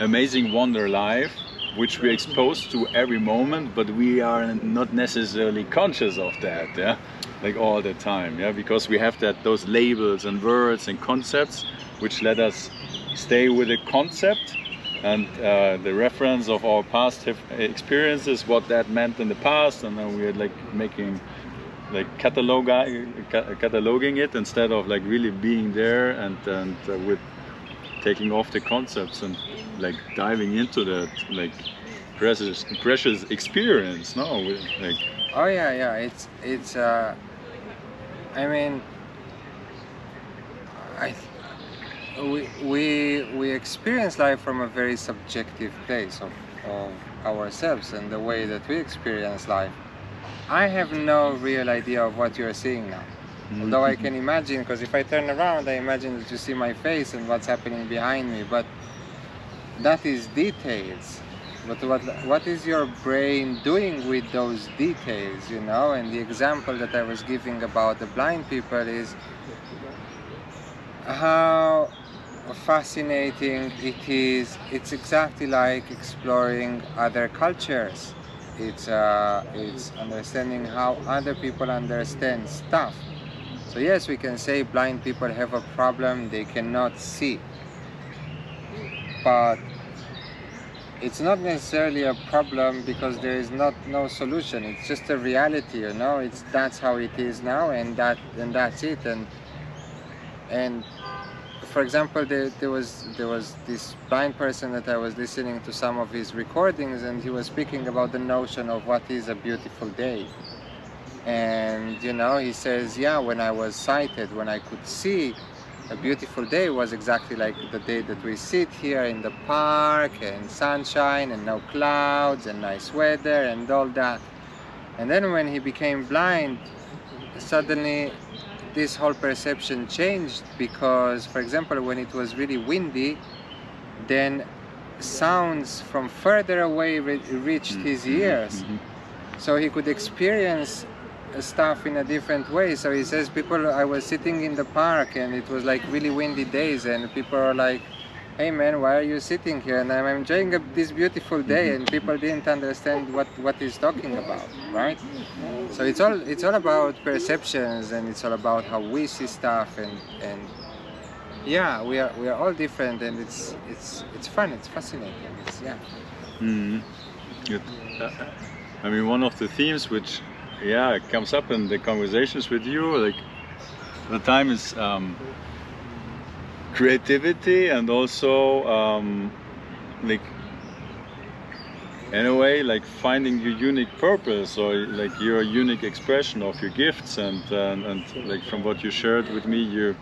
amazing wonder life which we're exposed to every moment but we are not necessarily conscious of that yeah like all the time yeah because we have that those labels and words and concepts which let us stay with a concept and uh, the reference of our past experiences what that meant in the past and then we're like making like catalog cataloging it instead of like really being there and and uh, with taking off the concepts and like diving into that like precious precious experience no like Oh yeah, yeah. It's it's. Uh, I mean, I we we we experience life from a very subjective place of, of ourselves and the way that we experience life. I have no real idea of what you are seeing now. Although I can imagine, because if I turn around, I imagine that you see my face and what's happening behind me. But that is details. But what what is your brain doing with those details? You know, and the example that I was giving about the blind people is how fascinating it is. It's exactly like exploring other cultures. It's uh, it's understanding how other people understand stuff. So yes, we can say blind people have a problem; they cannot see. But it's not necessarily a problem because there is not no solution. It's just a reality, you know. It's that's how it is now, and that and that's it. And and for example, there, there was there was this blind person that I was listening to some of his recordings, and he was speaking about the notion of what is a beautiful day. And you know, he says, yeah, when I was sighted, when I could see, a beautiful day was exactly like the day that we sit here in the park and sunshine and no clouds and nice weather and all that. And then when he became blind, suddenly this whole perception changed because, for example, when it was really windy, then sounds from further away re reached his Mm-hmm. ears. So he could experience stuff in a different way. So he says, people, I was sitting in the park and it was like really windy days and people are like, hey man, why are you sitting here? And I'm enjoying a, this beautiful day and people didn't understand what, what he's talking about, right? So it's all, it's all about perceptions and it's all about how we see stuff and, and yeah, we are, we are all different and it's, it's, it's fun, it's fascinating, it's, yeah. Mm. Good. Uh, I mean, one of the themes which, yeah, it comes up in the conversations with you, like the time is um, creativity and also um, like in a way like finding your unique purpose or like your unique expression of your gifts and and, and like from what you shared with me you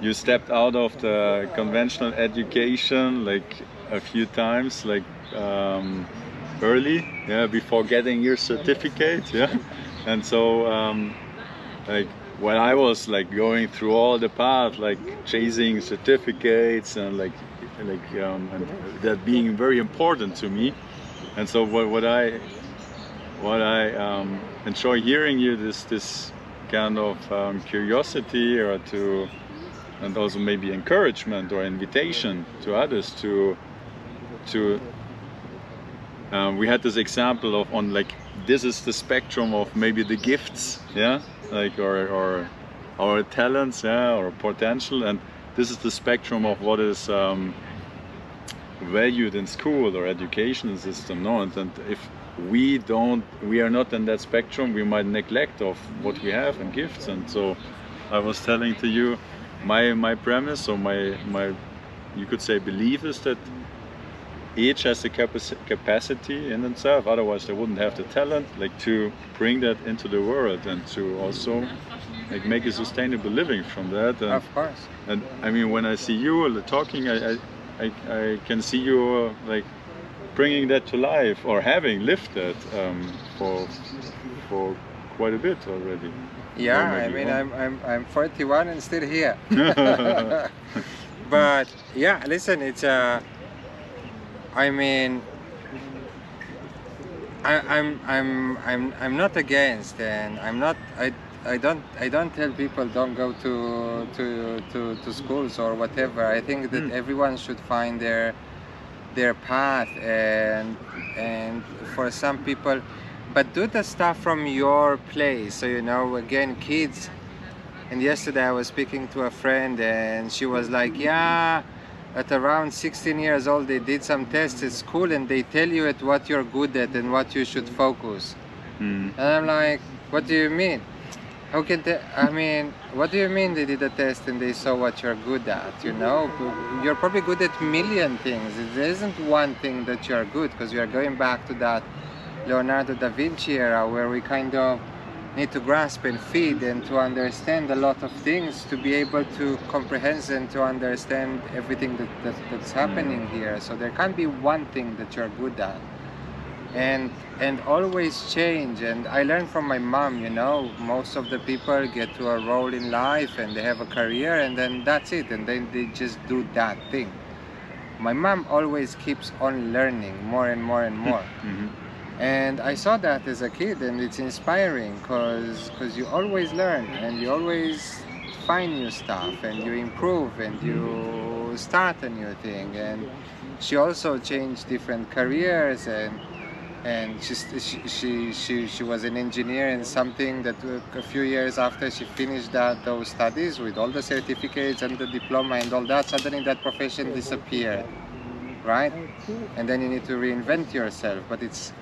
you stepped out of the conventional education like a few times like um, early yeah before getting your certificate yeah. And so um, like when I was like going through all the path like chasing certificates and like like um, and that being very important to me. And so what, what I what I um, enjoy hearing you this this kind of um, curiosity or to and also maybe encouragement or invitation to others to to um, we had this example of on like this is the spectrum of maybe the gifts yeah? Like or or our talents yeah or potential and this is the spectrum of what is um, valued in school or education system no? And, and if we don't we are not in that spectrum we might neglect of what we have and gifts. And so i was telling to you my my premise or my my you could say belief is that each has the capaci- capacity in itself otherwise they wouldn't have the talent like to bring that into the world and to also like make a sustainable living from that and, Of course. and i mean when i see you talking i i, I, I can see you uh, like bringing that to life or having lived that um, for for quite a bit already Yeah, I mean. I'm, I'm, I'm 41 and still here. [laughs] [laughs] but yeah, listen, it's Uh, I mean, I, I'm, I'm, I'm, I'm not against, and I'm not. I, I don't, I don't tell people don't go to, to, to, to schools or whatever. I think that Mm. everyone should find their, their path, and, and for some people, but do the stuff from your place. So you know, again, kids. And yesterday I was speaking to a friend, and she was like, "Yeah, at around 16 years old, they did some tests at school, and they tell you at what you're good at and what you should focus." Mm. And I'm like, "What do you mean? How can they? I mean, what do you mean they did a test and they saw what you're good at? You know, you're probably good at million things. There isn't one thing that you're good because you're going back to that Leonardo da Vinci era where we kind of need to grasp and feed and to understand a lot of things to be able to comprehend and to understand everything that, that that's happening here. So there can't be one thing that you're good at. And and always change and I learned from my mom, you know, most of the people get to a role in life and they have a career and then that's it and then they just do that thing. My mom always keeps on learning more and more and [laughs] more Mhm. And I saw that as a kid and it's inspiring because because you always learn and you always find new stuff and you improve and you start a new thing. And she also changed different careers and and she, she, she, she, was an engineer and something that uh, a few years after she finished that those studies with all the certificates and the diploma and all that suddenly that profession disappeared right? And then you need to reinvent yourself but it's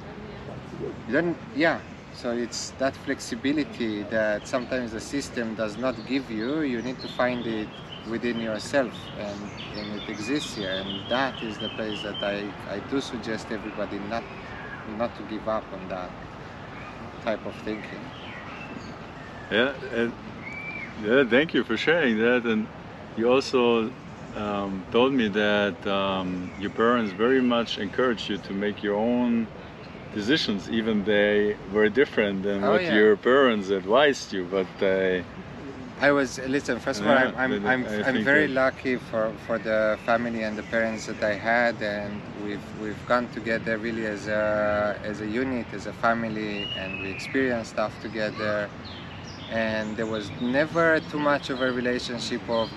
don't yeah so it's that flexibility that sometimes the system does not give you. You need to find it within yourself and, and it exists here. And that is the place that I, I do suggest everybody not not to give up on that type of thinking. Yeah, and yeah, thank you for sharing that. And you also um, told me that um, your parents very much encouraged you to make your own decisions, even they were different than Oh, what yeah. your parents advised you. But they, I was listen. First of all, Yeah, I'm I'm I'm, I'm very that- lucky for for the family and the parents that I had, and we've we've gone together really as a as a unit, as a family, and we experienced stuff together. And there was never too much of a relationship of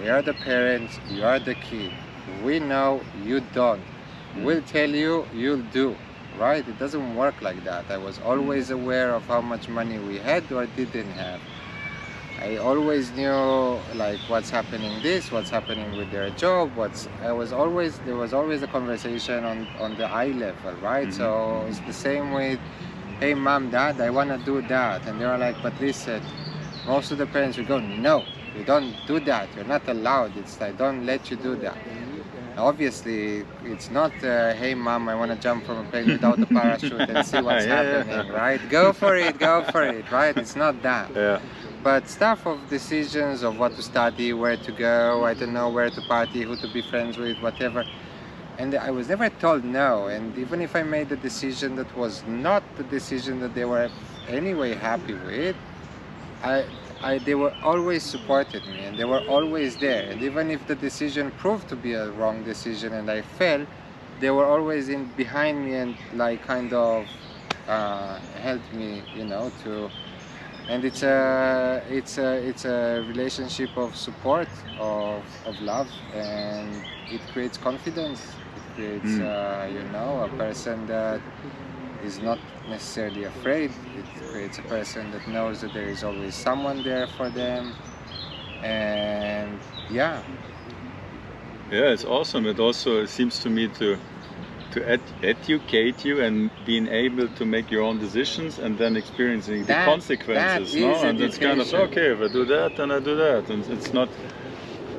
we are the parents, you are the kid. We know you don't. We'll mm. tell you, you'll do. Right? It doesn't work like that. I was always mm. aware of how much money we had or didn't have. I always knew like what's happening this, what's happening with their job, what's I was always there was always a conversation on on the eye level, right? Mm-hmm. So it's the same with hey mom, dad, I wanna do that and they were like, but listen, most of the parents would go, No, you don't do that, you're not allowed, it's I don't let you do that. Obviously, it's not, uh, hey mom, I want to jump from a plane without a parachute and see what's Yeah, [laughs] yeah. happening, right? Go for it, go for it, right? It's not that yeah, but stuff of decisions of what to study, where to go, I don't know where to party, who to be friends with, whatever. And I was never told no. And even if I made a decision that was not the decision that they were anyway happy with, I, I, they were always supported me and they were always there. And even if the decision proved to be a wrong decision and I fell, they were always in behind me and like kind of uh, helped me, you know, to and it's a it's a it's a relationship of support of of love and it creates confidence it creates Mm. uh, you know a person that is not necessarily afraid it creates a person that knows that there is always someone there for them and yeah yeah. It's awesome. It also seems to me to to ed educate you and being able to make your own decisions and then experiencing That- the consequences. that no, and it's kind of okay if I do that, then I do that, and it's not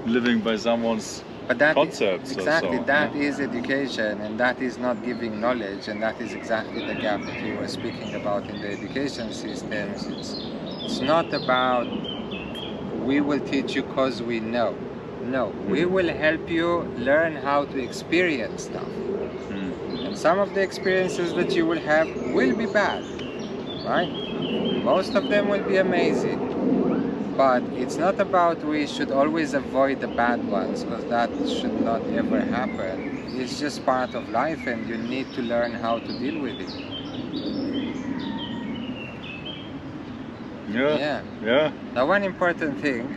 living by someone's But that is- concepts or exactly so, that yeah. is education, and that is not giving knowledge, and that is exactly the gap that we were speaking about in the education systems. It's it's not about we will teach you because we know. No, we Mm-hmm. will help you learn how to experience stuff. Mm. And some of the experiences that you will have will be bad, right? Most of them will be amazing. But it's not about we should always avoid the bad ones because that should not ever happen. It's just part of life and you need to learn how to deal with it. Yeah, Yeah. yeah, Now, one important thing,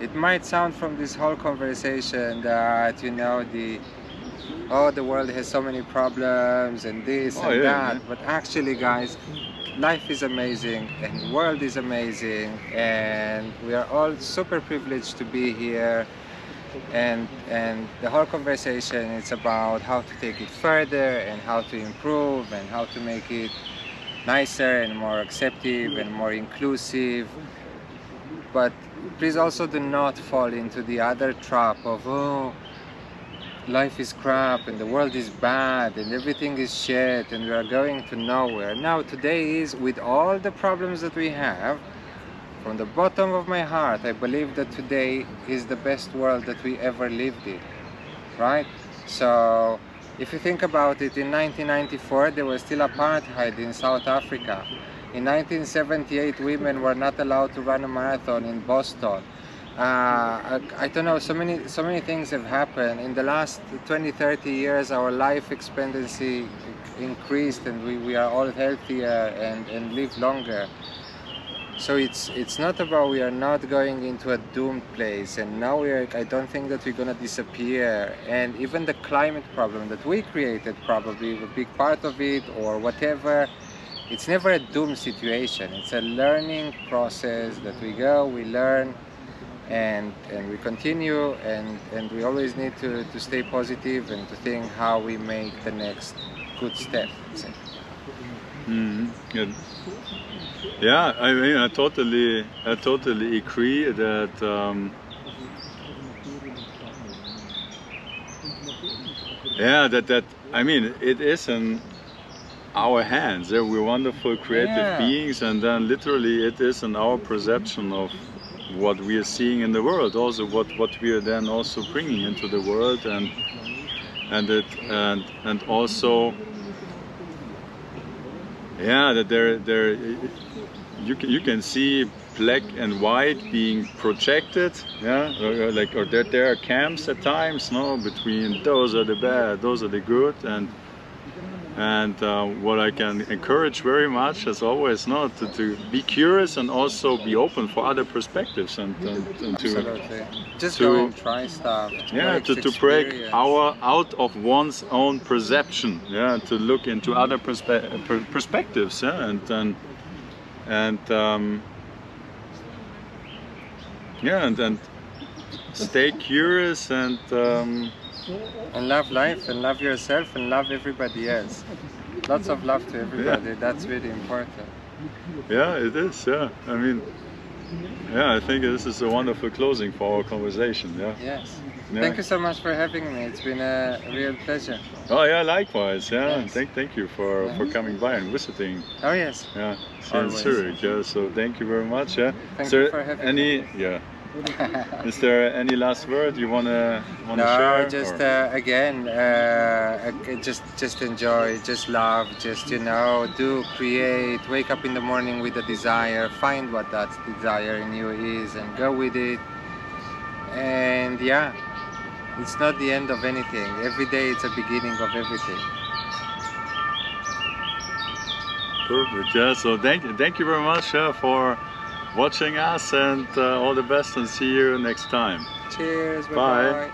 it might sound from this whole conversation that, you know, the oh, the world has so many problems and this Oh, and yeah, that. yeah. But actually, guys, life is amazing and the world is amazing, and we are all super privileged to be here. And and the whole conversation it's about how to take it further and how to improve and how to make it nicer and more acceptive and more inclusive. But please also do not fall into the other trap of oh life is crap and the world is bad and everything is shit and we are going to nowhere. Now today is with all the problems that we have, from the bottom of my heart, I believe that today is the best world that we ever lived in. Right? So if you think about it, in 1994 there was still apartheid in South Africa. In 1978 women were not allowed to run a marathon in Boston. Uh, I, I don't know, so many, so many things have happened. In the last 20, 30 years, our life expectancy increased and we, we are all healthier and, and live longer. So it's it's not about we are not going into a doomed place and now we are I don't think that we're gonna disappear and even the climate problem that we created probably a big part of it or whatever it's never a doomed situation it's a learning process that we go we learn and and we continue and and we always need to to stay positive and to think how we make the next good step it. Mhm. Yeah. Yeah, I mean, I totally, I totally agree that. Um, yeah, that that I mean, it is an our hands. Yeah, we're wonderful creative Yeah. beings, and then literally it is in our perception of what we are seeing in the world. Also, what what we are then also bringing into the world, and and it and and also yeah, that there there you can you can see black and white being projected yeah or, like or there, there are camps at times no between those are the bad those are the good and and uh, what I can encourage very much as always not to, to be curious and also be open for other perspectives and, and, and to Just to- go and try stuff. yeah to, to break our out of one's own perception yeah to look into other perspe- per- perspectives yeah and and and um, yeah and, and stay curious and um, and love life and love yourself and love everybody else. Lots of love to everybody. That's really important. yeah it is yeah i mean yeah i think this is a wonderful closing for our conversation yeah Yes. Yeah. Thank you so much for having me. It's been a real pleasure. oh yeah likewise yeah Yes. thank thank you for for coming by and visiting Oh yes. Yeah, in Zurich. Yeah, so thank you very much. Yeah. Thank you for having any? Yeah. Is there any last word you wanna wanna no, share? just or- uh, again, uh, just just enjoy, just love, just you know, do create. Wake up in the morning with a desire, find what that desire in you is, and go with it. And yeah, it's not the end of anything. Every day, it's a beginning of everything. Perfect. Yeah. So thank you, thank you very much uh, for watching us, and uh, all the best, and see you next time. Cheers. Bye. Bye.